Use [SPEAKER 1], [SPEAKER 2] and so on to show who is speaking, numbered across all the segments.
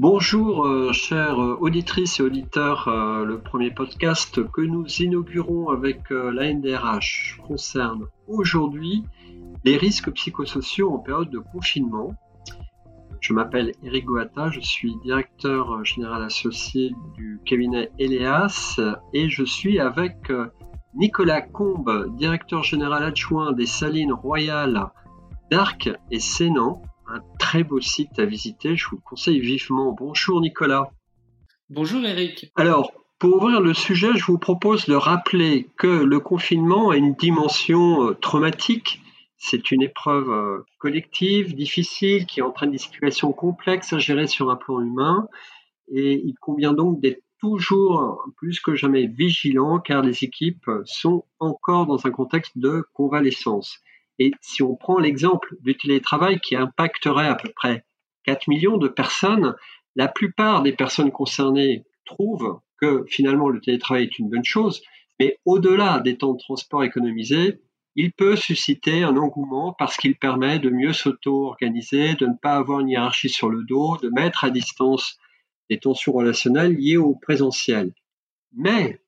[SPEAKER 1] Bonjour, euh, chères auditrices et auditeurs. Euh, le premier podcast que nous inaugurons avec euh, la NDRH concerne aujourd'hui les risques psychosociaux en période de confinement. Je m'appelle Eric Goata, je suis directeur général associé du cabinet Eleas et je suis avec Nicolas Combe, directeur général adjoint des Salines Royales d'Arc et Sénan un très beau site à visiter. Je vous le conseille vivement. Bonjour Nicolas.
[SPEAKER 2] Bonjour Eric.
[SPEAKER 1] Alors, pour ouvrir le sujet, je vous propose de rappeler que le confinement a une dimension euh, traumatique. C'est une épreuve euh, collective, difficile, qui entraîne des situations complexes à gérer sur un plan humain. Et il convient donc d'être toujours plus que jamais vigilant car les équipes sont encore dans un contexte de convalescence. Et si on prend l'exemple du télétravail qui impacterait à peu près 4 millions de personnes, la plupart des personnes concernées trouvent que finalement le télétravail est une bonne chose, mais au-delà des temps de transport économisés, il peut susciter un engouement parce qu'il permet de mieux s'auto-organiser, de ne pas avoir une hiérarchie sur le dos, de mettre à distance des tensions relationnelles liées au présentiel. Mais,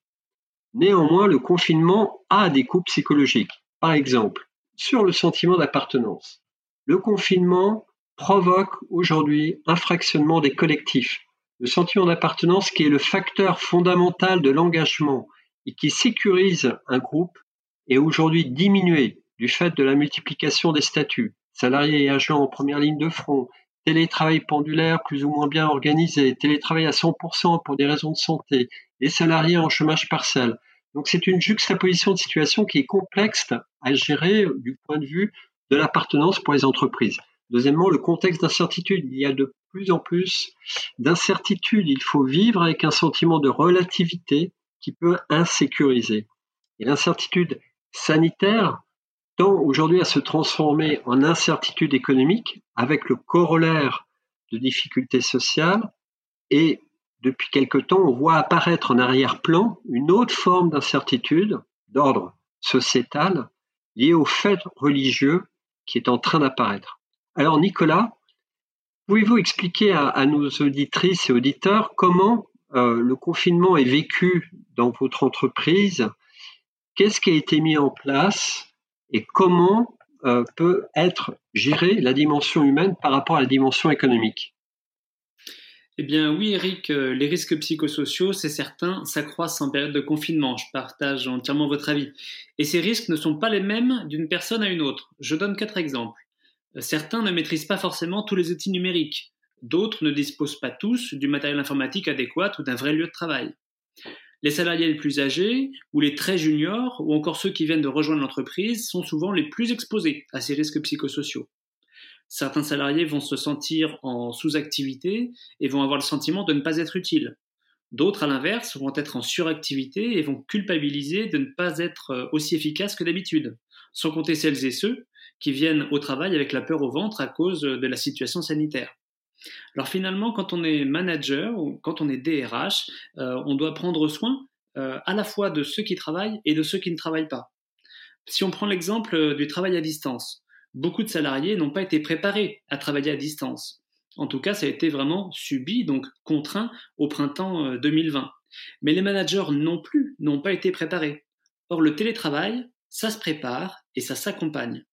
[SPEAKER 1] néanmoins, le confinement a des coûts psychologiques. Par exemple, sur le sentiment d'appartenance. Le confinement provoque aujourd'hui un fractionnement des collectifs. Le sentiment d'appartenance qui est le facteur fondamental de l'engagement et qui sécurise un groupe est aujourd'hui diminué du fait de la multiplication des statuts. Salariés et agents en première ligne de front, télétravail pendulaire plus ou moins bien organisé, télétravail à 100% pour des raisons de santé, les salariés en chômage partiel. Donc c'est une juxtaposition de situation qui est complexe à gérer du point de vue de l'appartenance pour les entreprises. Deuxièmement, le contexte d'incertitude. Il y a de plus en plus d'incertitudes. Il faut vivre avec un sentiment de relativité qui peut insécuriser. Et l'incertitude sanitaire tend aujourd'hui à se transformer en incertitude économique avec le corollaire de difficultés sociales et depuis quelque temps, on voit apparaître en arrière-plan une autre forme d'incertitude d'ordre sociétal liée au fait religieux qui est en train d'apparaître. Alors Nicolas, pouvez-vous expliquer à, nos auditrices et auditeurs comment euh, le confinement est vécu dans votre entreprise? Qu'est-ce qui a été mis en place et comment euh, peut être gérée la dimension humaine par rapport à la dimension économique?
[SPEAKER 2] Eh bien oui, Eric, euh, les risques psychosociaux, c'est certain, s'accroissent en période de confinement. Je partage entièrement votre avis. Et ces risques ne sont pas les mêmes d'une personne à une autre. Je donne quatre exemples. Euh, certains ne maîtrisent pas forcément tous les outils numériques. D'autres ne disposent pas tous du matériel informatique adéquat ou d'un vrai lieu de travail. Les salariés les plus âgés ou les très juniors ou encore ceux qui viennent de rejoindre l'entreprise sont souvent les plus exposés à ces risques psychosociaux certains salariés vont se sentir en sous-activité et vont avoir le sentiment de ne pas être utiles. D'autres, à l'inverse, vont être en suractivité et vont culpabiliser de ne pas être euh, aussi efficaces que d'habitude, sans compter celles et ceux qui viennent au travail avec la peur au ventre à cause de la situation sanitaire. Alors finalement, quand on est manager ou quand on est DRH, euh, on doit prendre soin euh, à la fois de ceux qui travaillent et de ceux qui ne travaillent pas. Si on prend l'exemple du travail à distance, beaucoup de salariés n'ont pas été préparés à travailler à distance. En tout cas, ça a été vraiment subi, donc contraint au printemps 2020. Euh, Mais les managers non plus n'ont pas été préparés. Or, le télétravail, ça se prépare et ça s'accompagne.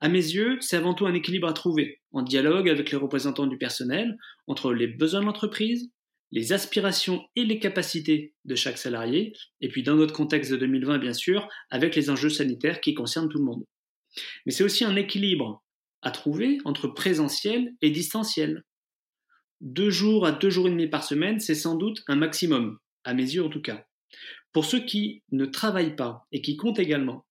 [SPEAKER 2] À mes yeux, c'est avant tout un équilibre à trouver, en dialogue avec les représentants du personnel, entre les besoins de l'entreprise, les aspirations et les capacités de chaque salarié, et puis dans notre contexte de 2020, bien sûr, avec les enjeux sanitaires qui concernent tout le monde. Mais c'est aussi un équilibre à trouver entre présentiel et distanciel. Deux jours à deux jours et demi par semaine, c'est sans doute un maximum, à mes yeux en tout cas. Pour ceux qui ne travaillent pas et qui comptent également,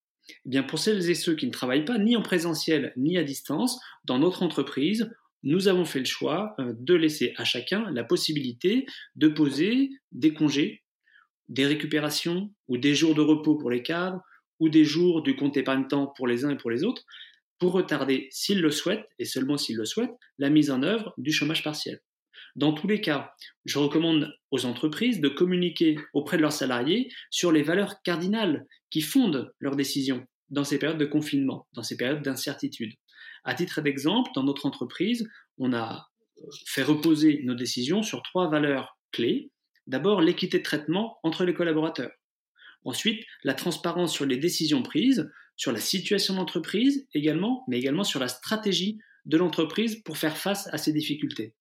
[SPEAKER 2] eh bien pour celles et ceux qui ne travaillent pas ni en présentiel ni à distance, dans notre entreprise, nous avons fait le choix euh, de laisser à chacun la possibilité de poser des congés, des récupérations ou des jours de repos pour les cadres, ou des jours du compte épargne-temps pour les uns et pour les autres, pour retarder, s'ils le souhaitent, et seulement s'ils le souhaitent, la mise en œuvre du chômage partiel. Dans tous les cas, je recommande aux entreprises de communiquer auprès de leurs salariés sur les valeurs cardinales qui fondent leurs décisions dans ces périodes de confinement, dans ces périodes d'incertitude. À titre d'exemple, dans notre entreprise, on a fait reposer nos décisions sur trois valeurs clés. D'abord, l'équité de traitement entre les collaborateurs. Ensuite, la transparence sur les décisions prises, sur la situation d'entreprise également, mais également sur la stratégie de l'entreprise pour faire face à ces difficultés.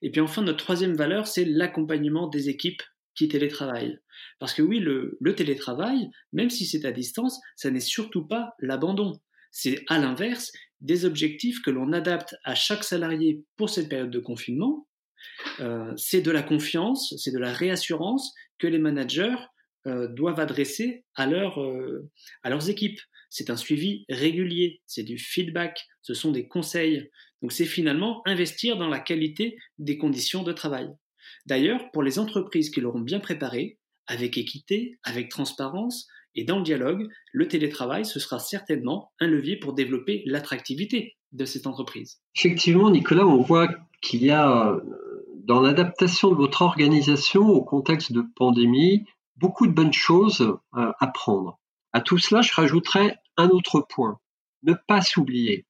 [SPEAKER 2] Et puis enfin, notre troisième valeur, c'est l'accompagnement des équipes qui télétravaillent. Parce que oui, le, télétravail, même si c'est à distance, ça n'est surtout pas l'abandon. C'est à l'inverse des objectifs que l'on adapte à chaque salarié pour cette période de confinement. Euh, c'est de la confiance, c'est de la réassurance que les managers doivent adresser à, euh, à leurs équipes. C'est un suivi régulier, c'est du feedback, ce sont des conseils. Donc c'est finalement investir dans la qualité des conditions de travail. D'ailleurs, pour les entreprises qui l'auront bien préparé, avec équité, avec transparence et dans le dialogue, le télétravail, ce sera certainement un levier pour développer l'attractivité de cette entreprise.
[SPEAKER 1] Effectivement, Nicolas, on voit qu'il y a dans l'adaptation de votre organisation au contexte de pandémie, beaucoup de bonnes choses euh, à prendre. À tout cela, je rajouterais un autre point. Ne pas s'oublier.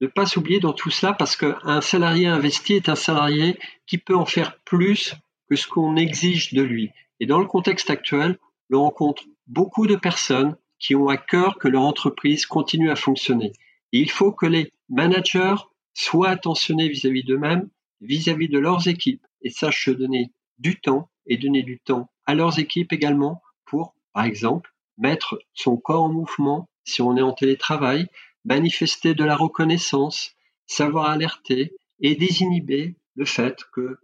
[SPEAKER 1] Ne pas s'oublier dans tout cela parce qu'un salarié investi est un salarié qui peut en faire plus que ce qu'on exige de lui. Et dans le contexte actuel, on rencontre beaucoup de personnes qui ont à cœur que leur entreprise continue à fonctionner. Et il faut que les managers soient attentionnés vis-à-vis d'eux-mêmes, vis-à-vis de leurs équipes et sachent donner du temps et donner du temps à leurs équipes également pour, par exemple, mettre son corps en mouvement si on est en télétravail, manifester de la reconnaissance, savoir alerter et désinhiber le fait que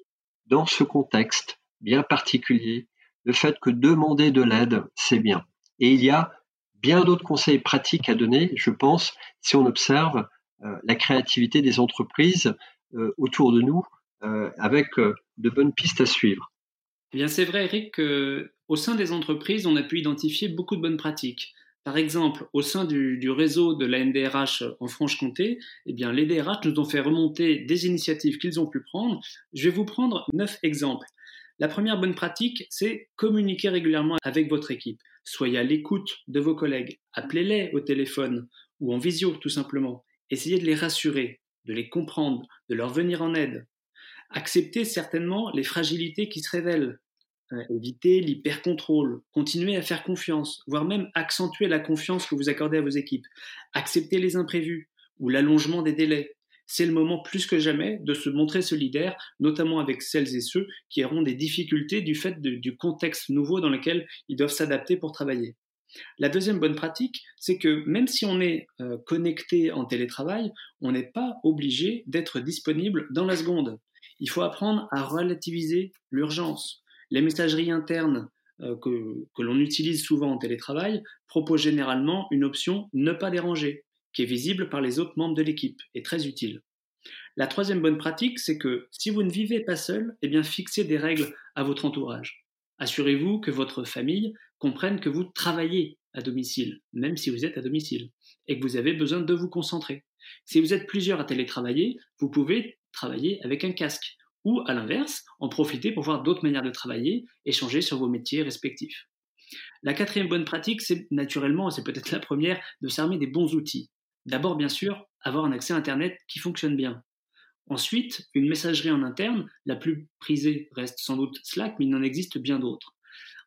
[SPEAKER 1] dans ce contexte bien particulier, le fait que demander de l'aide, c'est bien. Et il y a bien d'autres conseils pratiques à donner, je pense, si on observe euh, la créativité des entreprises euh, autour de nous, euh, avec de bonnes pistes à suivre.
[SPEAKER 2] Eh bien, c'est vrai, Eric, qu'au sein des entreprises, on a pu identifier beaucoup de bonnes pratiques. Par exemple, au sein du, réseau de la NDRH en Franche-Comté, eh bien, les DRH nous ont fait remonter des initiatives qu'ils ont pu prendre. Je vais vous prendre neuf exemples. La première bonne pratique, c'est communiquer régulièrement avec votre équipe. Soyez à l'écoute de vos collègues. Appelez-les au téléphone ou en visio, tout simplement. Essayez de les rassurer, de les comprendre, de leur venir en aide. Acceptez certainement les fragilités qui se révèlent. Éviter l'hyper-contrôle, continuer à faire confiance, voire même accentuer la confiance que vous accordez à vos équipes, accepter les imprévus ou l'allongement des délais. C'est le moment plus que jamais de se montrer solidaire, notamment avec celles et ceux qui auront des difficultés du fait du contexte nouveau dans lequel ils doivent s'adapter pour travailler. La deuxième bonne pratique, c'est que même si on est euh, connecté en télétravail, on n'est pas obligé d'être disponible dans la seconde. Il faut apprendre à relativiser l'urgence. Les messageries internes euh, que, l'on utilise souvent en télétravail proposent généralement une option ne pas déranger, qui est visible par les autres membres de l'équipe et très utile. La troisième bonne pratique, c'est que si vous ne vivez pas seul, eh bien fixez des règles à votre entourage. Assurez-vous que votre famille comprenne que vous travaillez à domicile, même si vous êtes à domicile, et que vous avez besoin de vous concentrer. Si vous êtes plusieurs à télétravailler, vous pouvez travailler avec un casque ou à l'inverse, en profiter pour voir d'autres manières de travailler, échanger sur vos métiers respectifs. La quatrième bonne pratique, c'est naturellement, c'est peut-être la première, de s'armer des bons outils. D'abord, bien sûr, avoir un accès à Internet qui fonctionne bien. Ensuite, une messagerie en interne, la plus prisée reste sans doute Slack, mais il en existe bien d'autres.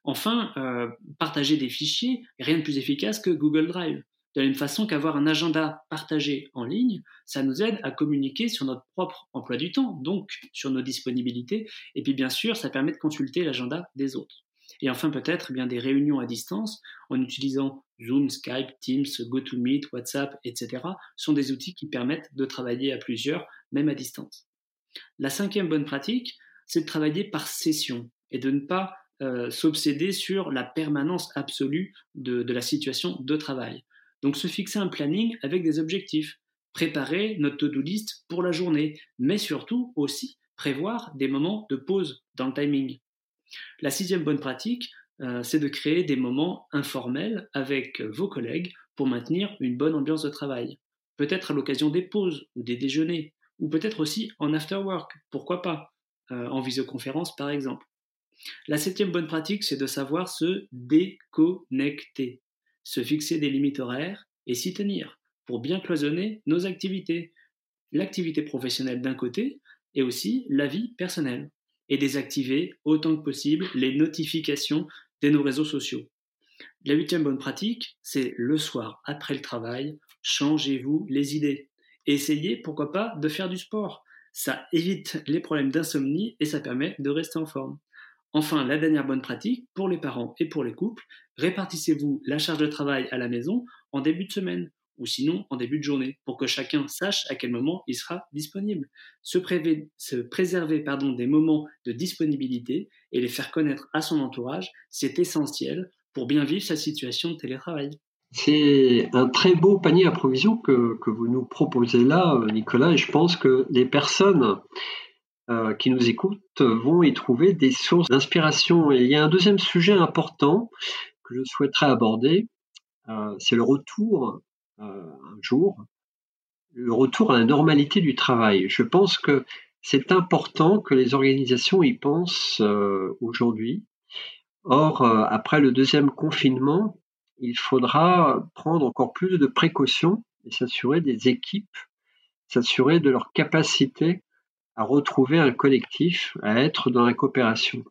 [SPEAKER 2] Enfin, euh, partager des fichiers, rien de plus efficace que Google Drive. De la même façon qu'avoir un agenda partagé en ligne, ça nous aide à communiquer sur notre propre emploi du temps, donc sur nos disponibilités, et puis bien sûr, ça permet de consulter l'agenda des autres. Et enfin, peut-être eh bien des réunions à distance en utilisant Zoom, Skype, Teams, GoToMeet, WhatsApp, etc. sont des outils qui permettent de travailler à plusieurs, même à distance. La cinquième bonne pratique, c'est de travailler par session et de ne pas euh, s'obséder sur la permanence absolue de la situation de travail. Donc se fixer un planning avec des objectifs, préparer notre to-do list pour la journée, mais surtout aussi prévoir des moments de pause dans le timing. La sixième bonne pratique, euh, c'est de créer des moments informels avec vos collègues pour maintenir une bonne ambiance de travail. Peut-être à l'occasion des pauses ou des déjeuners, ou peut-être aussi en after work, pourquoi pas, euh, en visioconférence par exemple. La septième bonne pratique, c'est de savoir se déconnecter se fixer des limites horaires et s'y tenir pour bien cloisonner nos activités. L'activité professionnelle d'un côté, et aussi la vie personnelle et désactiver autant que possible les notifications de nos réseaux sociaux. La huitième bonne pratique, c'est le soir, après le travail, changez-vous les idées. essayez, pourquoi pas, de faire du sport. Ça évite les problèmes d'insomnie et ça permet de rester en forme. Enfin, la dernière bonne pratique, pour les parents et pour les couples, répartissez-vous la charge de travail à la maison en début de semaine ou sinon en début de journée, pour que chacun sache à quel moment il sera disponible. Se, préserver des moments de disponibilité et les faire connaître à son entourage, c'est essentiel pour bien vivre sa situation de télétravail.
[SPEAKER 1] C'est un très beau panier à provisions que, vous nous proposez là, Nicolas, et je pense que les personnes euh, qui nous écoutent vont y trouver des sources d'inspiration. Il y a un deuxième sujet important que je souhaiterais aborder, euh, c'est le retour euh, un jour, le retour à la normalité du travail. Je pense que c'est important que les organisations y pensent euh, aujourd'hui. Or, euh, après le deuxième confinement, il faudra prendre encore plus de précautions et s'assurer des équipes, s'assurer de leur capacité à retrouver un collectif, à être dans la coopération.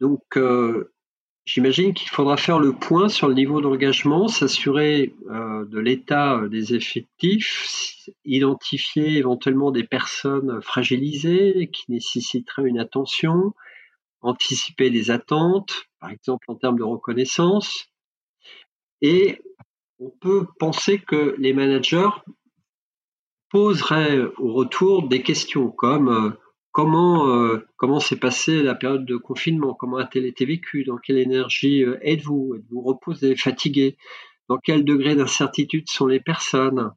[SPEAKER 1] Donc, J'imagine qu'il faudra faire le point sur le niveau d'engagement, s'assurer euh, de l'état euh, des effectifs, identifier éventuellement des personnes fragilisées qui nécessiteraient une attention, anticiper les attentes, par exemple en termes de reconnaissance. Et on peut penser que les managers poseraient au retour des questions comme euh, Comment euh, comment s'est passée la période de confinement? Comment a-t-elle été vécue? Dans quelle énergie euh, êtes-vous? Êtes-vous reposé, fatigué? Dans quel degré d'incertitude sont les personnes?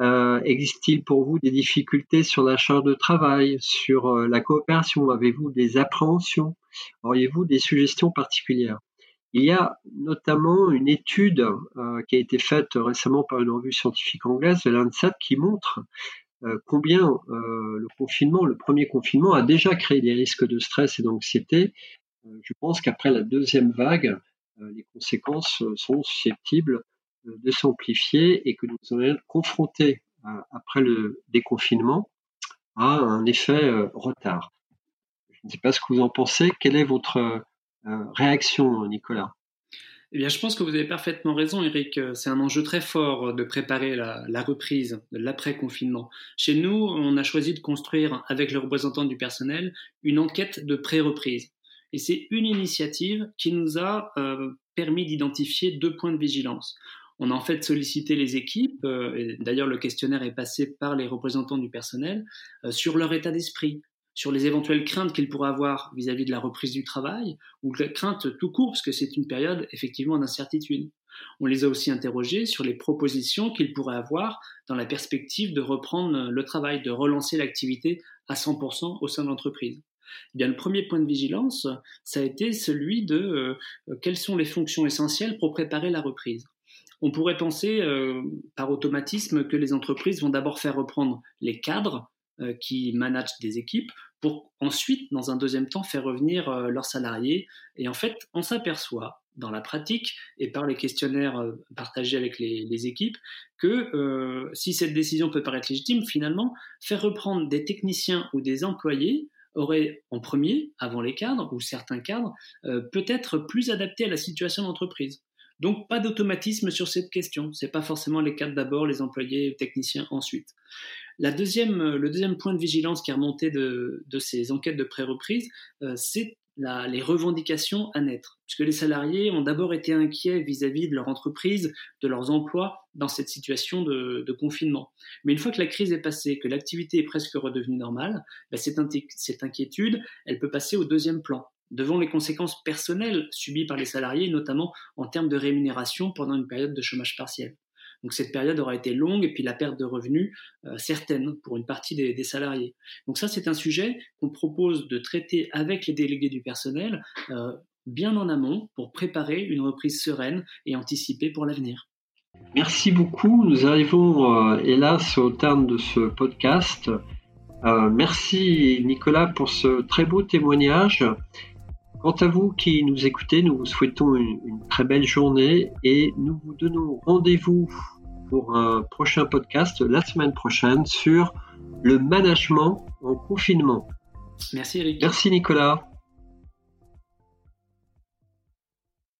[SPEAKER 1] Euh, Existe-t-il pour vous des difficultés sur la charge de travail, sur la coopération? Avez-vous des appréhensions? Auriez-vous des suggestions particulières? Il y a notamment une étude qui a été faite récemment par une revue scientifique anglaise, l'ANSAT, qui montre euh, combien euh, le confinement, le premier confinement, a déjà créé des risques de stress et d'anxiété. Euh, je pense qu'après la deuxième vague, les conséquences sont susceptibles de s'amplifier et que nous allons être confrontés après le déconfinement à un effet retard. Je ne sais pas ce que vous en pensez. Quelle est votre réaction, Nicolas
[SPEAKER 2] eh bien, je pense que vous avez parfaitement raison, Eric. C'est un enjeu très fort de préparer la, reprise de l'après-confinement. Chez nous, on a choisi de construire, avec les représentants du personnel, une enquête de pré-reprise. Et c'est une initiative qui nous a euh, permis d'identifier deux points de vigilance. On a en fait sollicité les équipes, euh, d'ailleurs le questionnaire est passé par les représentants du personnel, euh, sur leur état d'esprit, sur les éventuelles craintes qu'il pourrait avoir vis-à-vis de la reprise du travail, ou de craintes tout court, parce que c'est une période effectivement d'incertitude. On les a aussi interrogés sur les propositions qu'ils pourraient avoir dans la perspective de reprendre le travail, de relancer l'activité à 100% au sein de l'entreprise. Eh le premier point de vigilance, ça a été celui de euh, quelles sont les fonctions essentielles pour préparer la reprise. On pourrait penser euh, par automatisme que les entreprises vont d'abord faire reprendre les cadres qui managent des équipes pour ensuite, dans un deuxième temps, faire revenir euh, leurs salariés. Et en fait, on s'aperçoit dans la pratique et par les questionnaires euh, partagés avec les, équipes que si cette décision peut paraître légitime, finalement, faire reprendre des techniciens ou des employés aurait en premier, avant les cadres ou certains cadres, peut-être plus adapté à la situation d'entreprise. Donc pas d'automatisme sur cette question. C'est pas forcément les cadres d'abord, les employés, les techniciens ensuite. Euh, le deuxième point de vigilance qui est remonté de, ces enquêtes de pré-reprise, euh, c'est les revendications à naître. Puisque les salariés ont d'abord été inquiets vis-à-vis de leur entreprise, de leurs emplois dans cette situation de, confinement. Mais une fois que la crise est passée, que l'activité est presque redevenue normale, bah, cette inquiétude, elle peut passer au deuxième plan devant les conséquences personnelles subies par les salariés, notamment en termes de rémunération pendant une période de chômage partiel. Donc cette période aura été longue et puis la perte de revenus euh, certaine pour une partie des, salariés. Donc ça c'est un sujet qu'on propose de traiter avec les délégués du personnel euh, bien en amont pour préparer une reprise sereine et anticiper pour l'avenir.
[SPEAKER 1] Merci beaucoup. Nous arrivons euh, hélas au terme de ce podcast. merci Nicolas pour ce très beau témoignage. Quant à vous qui nous écoutez, nous vous souhaitons une, très belle journée et nous vous donnons rendez-vous pour un prochain podcast la semaine prochaine sur le management en confinement.
[SPEAKER 2] Merci Eric.
[SPEAKER 1] Merci Nicolas.